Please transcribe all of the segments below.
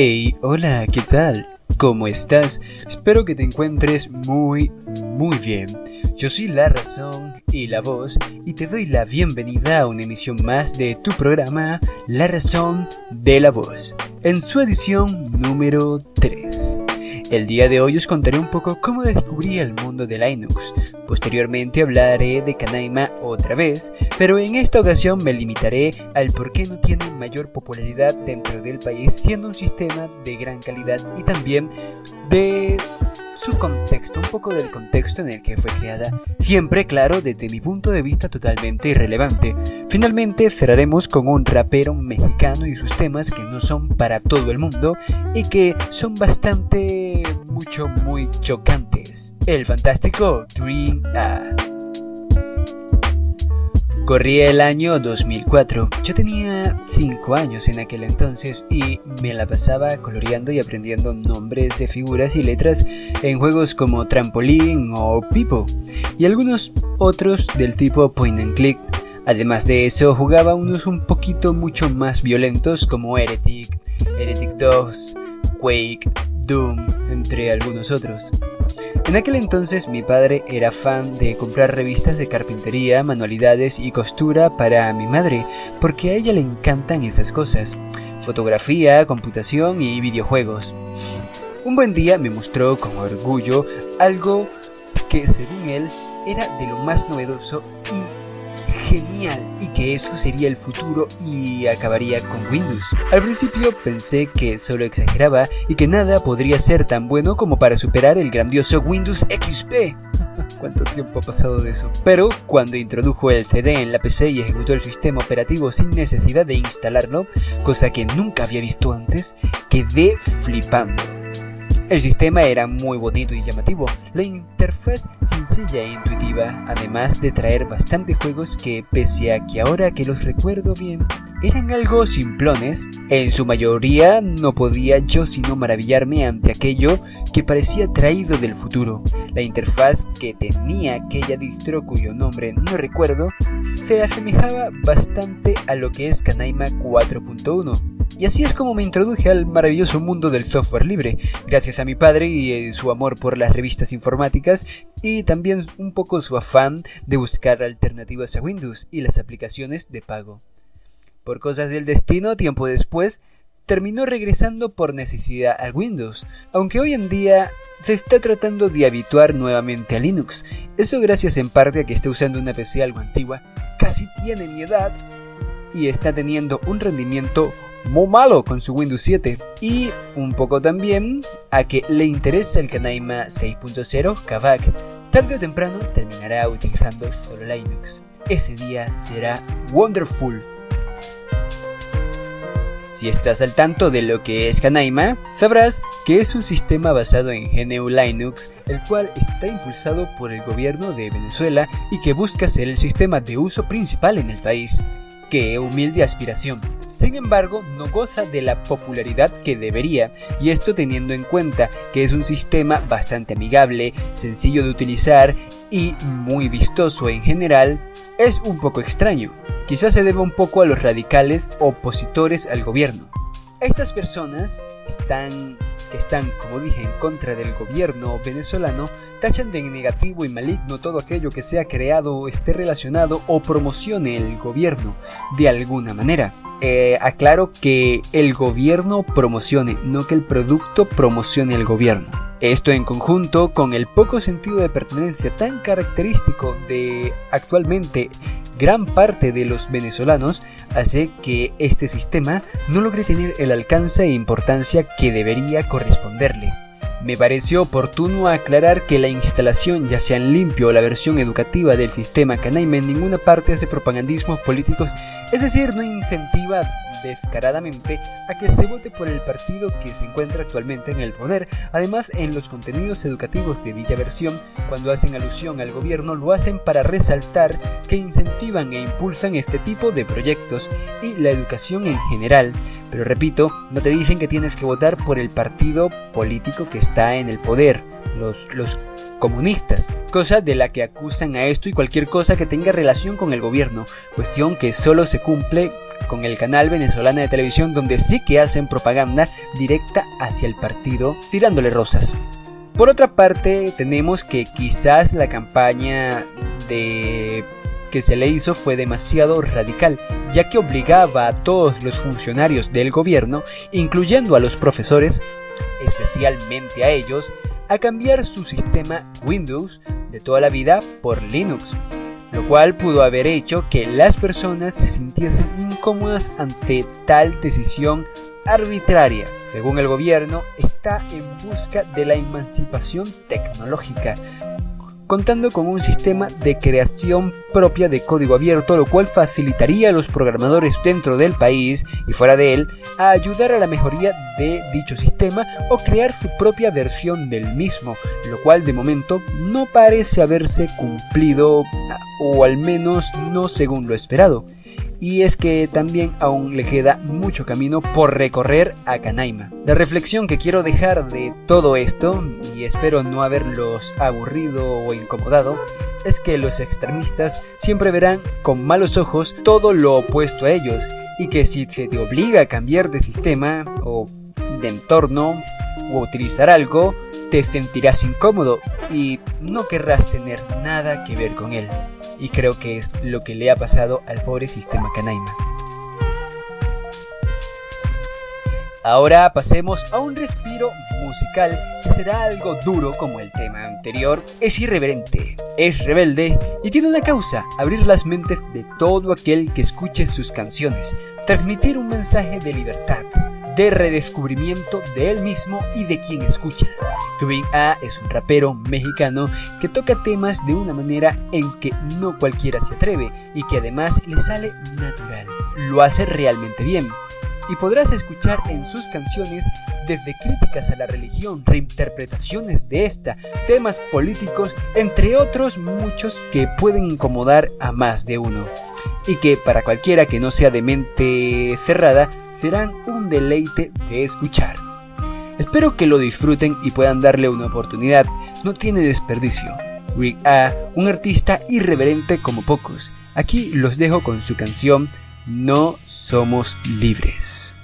Hey, hola, ¿qué tal? ¿Cómo estás? Espero que te encuentres muy, muy bien. Yo soy La Razón y la Voz y te doy la bienvenida a una emisión más de tu programa La Razón de la Voz, en su edición número 3. El día de hoy os contaré un poco cómo descubrí el mundo de Linux. Posteriormente hablaré de Canaima otra vez, pero en esta ocasión me limitaré al por qué no tiene mayor popularidad dentro del país siendo un sistema de gran calidad y también de contexto, un poco del contexto en el que fue creada, siempre claro desde mi punto de vista totalmente irrelevante. Finalmente cerraremos con un rapero mexicano y sus temas que no son para todo el mundo y que son bastante, mucho, muy chocantes. El fantástico Green A. Corría el año 2004. Yo tenía 5 años en aquel entonces y me la pasaba coloreando y aprendiendo nombres de figuras y letras en juegos como Trampolín o Pipo y algunos otros del tipo Point and Click. Además de eso, jugaba unos un poquito mucho más violentos como Heretic, Heretic 2, Quake, Doom, entre algunos otros. En aquel entonces mi padre era fan de comprar revistas de carpintería, manualidades y costura para mi madre, porque a ella le encantan esas cosas, fotografía, computación y videojuegos. Un buen día me mostró con orgullo algo que según él era de lo más novedoso y genial y que eso sería el futuro y acabaría con Windows. Al principio pensé que solo exageraba y que nada podría ser tan bueno como para superar el grandioso Windows XP. ¿Cuánto tiempo ha pasado de eso? Pero cuando introdujo el CD en la PC y ejecutó el sistema operativo sin necesidad de instalarlo, cosa que nunca había visto antes, quedé flipando. El sistema era muy bonito y llamativo, la interfaz sencilla e intuitiva, además de traer bastantes juegos que, pese a que ahora que los recuerdo bien, eran algo simplones, en su mayoría no podía yo sino maravillarme ante aquello que parecía traído del futuro. La interfaz que tenía aquella distro cuyo nombre no recuerdo se asemejaba bastante a lo que es Canaima 4.1 y así es como me introduje al maravilloso mundo del software libre, gracias a mi padre y eh, su amor por las revistas informáticas y también un poco su afán de buscar alternativas a Windows y las aplicaciones de pago. Por cosas del destino, tiempo después, terminó regresando por necesidad a Windows, aunque hoy en día se está tratando de habituar nuevamente a Linux. Eso gracias en parte a que está usando una PC algo antigua, casi tiene mi edad, y está teniendo un rendimiento muy malo con su Windows 7 y un poco también a que le interesa el Canaima 6.0 Kavak. Tarde o temprano terminará utilizando solo Linux. Ese día será wonderful. Si estás al tanto de lo que es Canaima, sabrás que es un sistema basado en GNU Linux, el cual está impulsado por el gobierno de Venezuela y que busca ser el sistema de uso principal en el país. ¡Qué humilde aspiración! Sin embargo, no goza de la popularidad que debería, y esto teniendo en cuenta que es un sistema bastante amigable, sencillo de utilizar y muy vistoso en general, es un poco extraño. Quizás se deba un poco a los radicales opositores al gobierno. Estas personas están están, como dije, en contra del gobierno venezolano, tachan de negativo y maligno todo aquello que sea creado, esté relacionado o promocione el gobierno de alguna manera. Eh, aclaro que el gobierno promocione, no que el producto promocione el gobierno. Esto en conjunto con el poco sentido de pertenencia tan característico de actualmente gran parte de los venezolanos hace que este sistema no logre tener el alcance e importancia que debería corresponderle. Me pareció oportuno aclarar que la instalación, ya sea en limpio o la versión educativa del sistema Canaima, en ninguna parte hace propagandismos políticos, es decir, no incentiva descaradamente a que se vote por el partido que se encuentra actualmente en el poder. Además, en los contenidos educativos de dicha versión, cuando hacen alusión al gobierno, lo hacen para resaltar que incentivan e impulsan este tipo de proyectos y la educación en general. Pero repito, no te dicen que tienes que votar por el partido político que está en el poder, los, los comunistas, cosa de la que acusan a esto y cualquier cosa que tenga relación con el gobierno, cuestión que solo se cumple con el canal venezolana de televisión donde sí que hacen propaganda directa hacia el partido tirándole rosas. Por otra parte, tenemos que quizás la campaña de que se le hizo fue demasiado radical, ya que obligaba a todos los funcionarios del gobierno, incluyendo a los profesores, especialmente a ellos, a cambiar su sistema Windows de toda la vida por Linux, lo cual pudo haber hecho que las personas se sintiesen incómodas ante tal decisión arbitraria. Según el gobierno, está en busca de la emancipación tecnológica, contando con un sistema de creación propia de código abierto, lo cual facilitaría a los programadores dentro del país y fuera de él ayudar a la mejoría de dicho sistema o crear su propia versión del mismo, lo cual de momento no parece haberse cumplido o al menos no según lo esperado y es que también aún le queda mucho camino por recorrer a Canaima. La reflexión que quiero dejar de todo esto, y espero no haberlos aburrido o incomodado, es que los extremistas siempre verán con malos ojos todo lo opuesto a ellos, y que si se te obliga a cambiar de sistema o de entorno o utilizar algo, te sentirás incómodo y no querrás tener nada que ver con él. Y creo que es lo que le ha pasado al pobre sistema Canaima. Ahora pasemos a un respiro musical que será algo duro como el tema anterior. Es irreverente, es rebelde y tiene una causa, abrir las mentes de todo aquel que escuche sus canciones, transmitir un mensaje de libertad, de redescubrimiento de él mismo y de quien escucha. Green A es un rapero mexicano que toca temas de una manera en que no cualquiera se atreve y que además le sale natural. Lo hace realmente bien y podrás escuchar en sus canciones desde críticas a la religión, reinterpretaciones de esta, temas políticos, entre otros muchos que pueden incomodar a más de uno y que para cualquiera que no sea de mente cerrada serán un deleite de escuchar. Espero que lo disfruten y puedan darle una oportunidad, no tiene desperdicio. Rick A, un artista irreverente como pocos. Aquí los dejo con su canción No somos libres.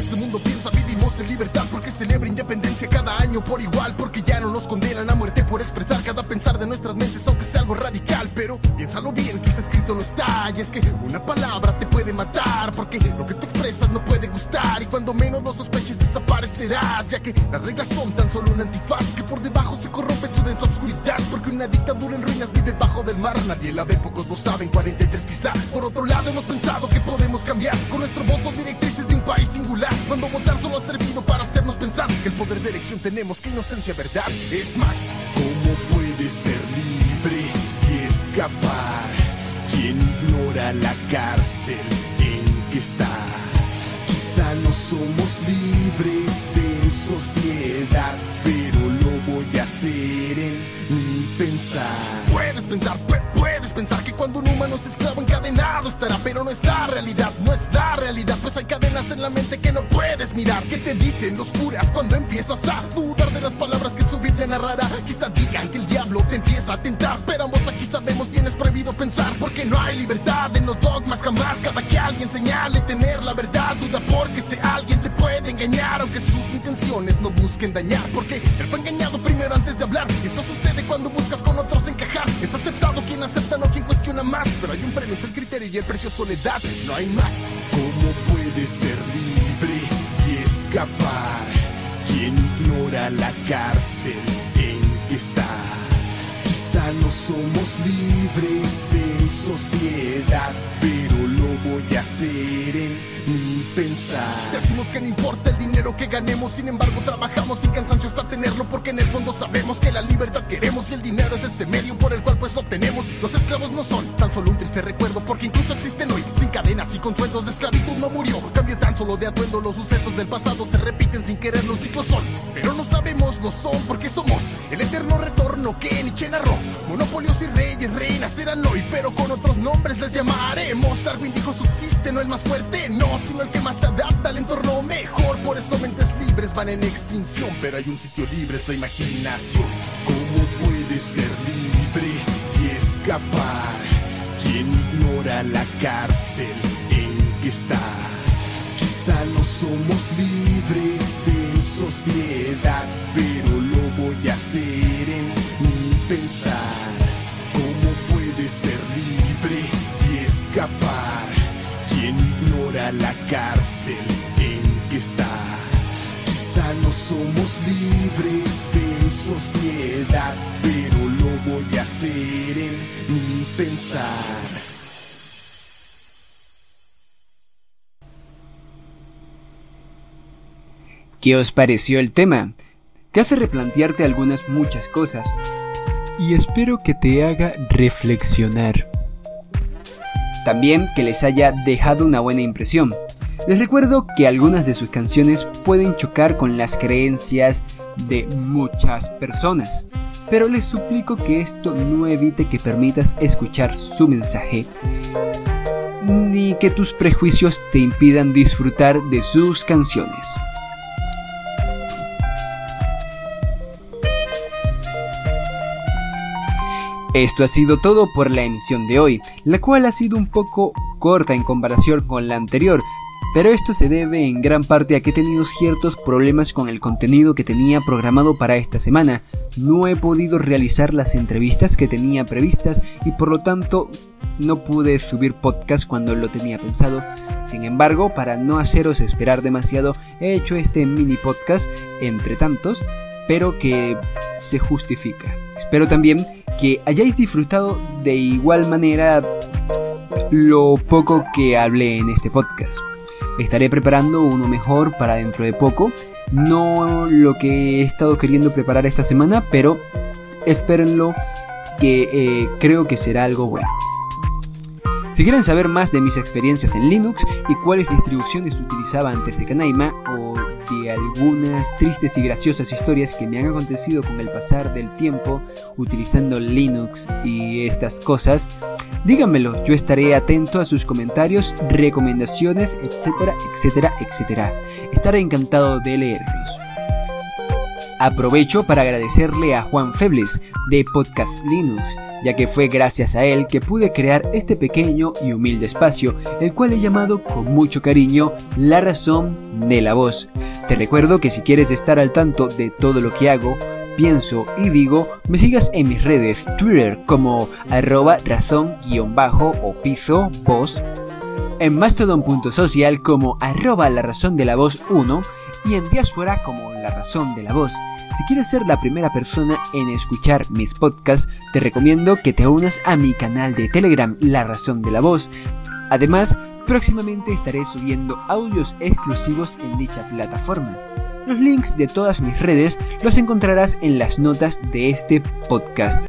Este mundo piensa vivimos en libertad porque celebra independencia cada año por igual porque ya no nos condenan a muerte por expresar cada pensar de nuestras mentes aunque sea algo radical pero piénsalo bien ese escrito no está y es que una palabra te puede matar porque lo que tú expresas no puede gustar y cuando menos lo sospeches desaparecerás ya que las reglas son tan solo un antifaz que por debajo se corrompe su densa oscuridad porque una dictadura en ruinas vive bajo del mar nadie la ve pocos lo saben 43 quizá. Por otro lado hemos pensado que podemos cambiar con nuestro voto directrices de un país singular cuando votar solo ha servido para hacernos pensar que el poder de elección tenemos, que inocencia verdad. Es más, ¿cómo puede ser libre y escapar quien ignora la cárcel en que está? Quizá no somos libres en sociedad, pero lo voy a hacer en mi pensar. Puedes pensar, pensar que cuando un humano es esclavo encadenado estará, pero no es la realidad, no es la realidad, pues hay cadenas en la mente que no puedes mirar. ¿Qué te dicen los curas cuando empiezas a dudar de las palabras que su Biblia narrará? Quizá digan que el diablo te empieza a tentar, pero ambos aquí sabemos tienes prohibido pensar, porque no hay libertad en los dogmas jamás. Cada que alguien señale tener la verdad, duda porque ese alguien te puede engañar, aunque sus intenciones no busquen dañar, porque él fue engañado primero antes de hablar. Esto sucede cuando buscas Es aceptado quien acepta, no quien cuestiona más, pero hay un premio, es el criterio y el precio soledad, no hay más. ¿Cómo puede ser libre y escapar quien ignora la cárcel en que está? No somos libres en sociedad, pero lo voy a hacer en mi pensar. Decimos que no importa el dinero que ganemos, sin embargo trabajamos sin cansancio hasta tenerlo, porque en el fondo sabemos que la libertad queremos y el dinero es ese medio por el cual pues obtenemos. Los esclavos no son tan solo un triste recuerdo, porque incluso existen hoy sin cadenas y con sueldos de esclavitud no murió. Cambio tan solo de atuendo, los sucesos del pasado se repiten sin quererlo, un ciclo son. Pero no sabemos, lo son, porque somos el eterno retorno que Nietzsche narró. Monopolios y reyes, reinas serán hoy, pero con otros nombres les llamaremos. Darwin dijo subsiste, no el más fuerte, no, sino el que más se adapta al entorno mejor. Por eso mentes libres van en extinción, pero hay un sitio libre, es la imaginación. ¿Cómo puede ser libre y escapar? Quien ignora la cárcel en que está. Quizá no somos libres en sociedad, pero lo voy a hacer pensar. ¿Cómo puede ser libre y escapar? Quien ignora la cárcel en que está. Quizá no somos libres en sociedad, pero lo voy a hacer en mi pensar. ¿Qué os pareció el tema? Te hace replantearte algunas muchas cosas y espero que te haga reflexionar. También que les haya dejado una buena impresión. Les recuerdo que algunas de sus canciones pueden chocar con las creencias de muchas personas, pero les suplico que esto no evite que permitas escuchar su mensaje ni que tus prejuicios te impidan disfrutar de sus canciones. Esto ha sido todo por la emisión de hoy, la cual ha sido un poco corta en comparación con la anterior, pero esto se debe en gran parte a que he tenido ciertos problemas con el contenido que tenía programado para esta semana. No he podido realizar las entrevistas que tenía previstas y por lo tanto no pude subir podcast cuando lo tenía pensado. Sin embargo, para no haceros esperar demasiado, he hecho este mini podcast entre tantos, pero que se justifica. Espero también que hayáis disfrutado de igual manera lo poco que hablé en este podcast. Estaré preparando uno mejor para dentro de poco. No lo que he estado queriendo preparar esta semana, pero espérenlo que eh, creo que será algo bueno. Si quieren saber más de mis experiencias en Linux y cuáles distribuciones utilizaba antes de Canaima o de algunas tristes y graciosas historias que me han acontecido con el pasar del tiempo utilizando Linux y estas cosas, díganmelo, yo estaré atento a sus comentarios, recomendaciones, etcétera, etcétera, etcétera. Estaré encantado de leerlos. Aprovecho para agradecerle a Juan Febles de Podcast Linux ya que fue gracias a él que pude crear este pequeño y humilde espacio, el cual he llamado con mucho cariño La Razón de la Voz. Te recuerdo que si quieres estar al tanto de todo lo que hago, pienso y digo, me sigas en mis redes Twitter como arroba razón-bajo o piso voz, en mastodon.social como arroba la razón de la voz 1 y en diáspora como la razón de la voz. Si quieres ser la primera persona en escuchar mis podcasts, te recomiendo que te unas a mi canal de Telegram La Razón de la Voz. Además, próximamente estaré subiendo audios exclusivos en dicha plataforma. Los links de todas mis redes los encontrarás en las notas de este podcast.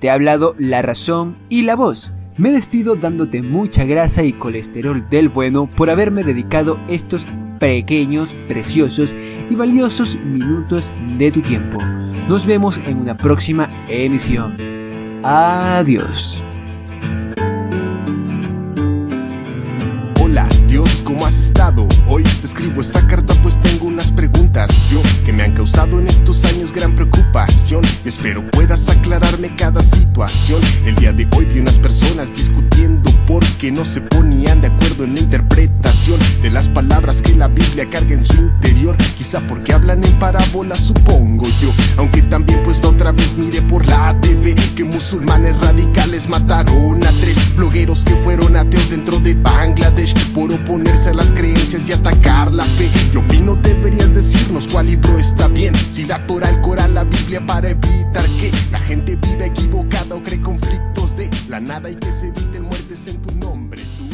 Te ha hablado La Razón y la Voz. Me despido dándote mucha grasa y colesterol del bueno por haberme dedicado estos pequeños, preciosos y valiosos minutos de tu tiempo. Nos vemos en una próxima emisión. Adiós. Hola, Dios, ¿cómo estado? Hoy escribo esta carta pues tengo unas preguntas yo que me han causado en estos años gran preocupación. Espero puedas aclararme cada situación. El día de hoy vi unas personas discutiendo porque no se ponían de acuerdo en la interpretación de las palabras que la Biblia carga en su interior. Quizá porque hablan en parábola, supongo yo. Aunque también pues la otra vez miré por la TV que musulmanes radicales mataron a tres blogueros que fueron ateos dentro de Bangladesh por oponerse a las creencias y atacar la fe. Yo opino deberías decirnos cuál libro está bien. Si la Torah, el Corán, la Biblia para evitar que la gente viva equivocada o cree conflictos de la nada y que se eviten muertes en tu nombre. Tú.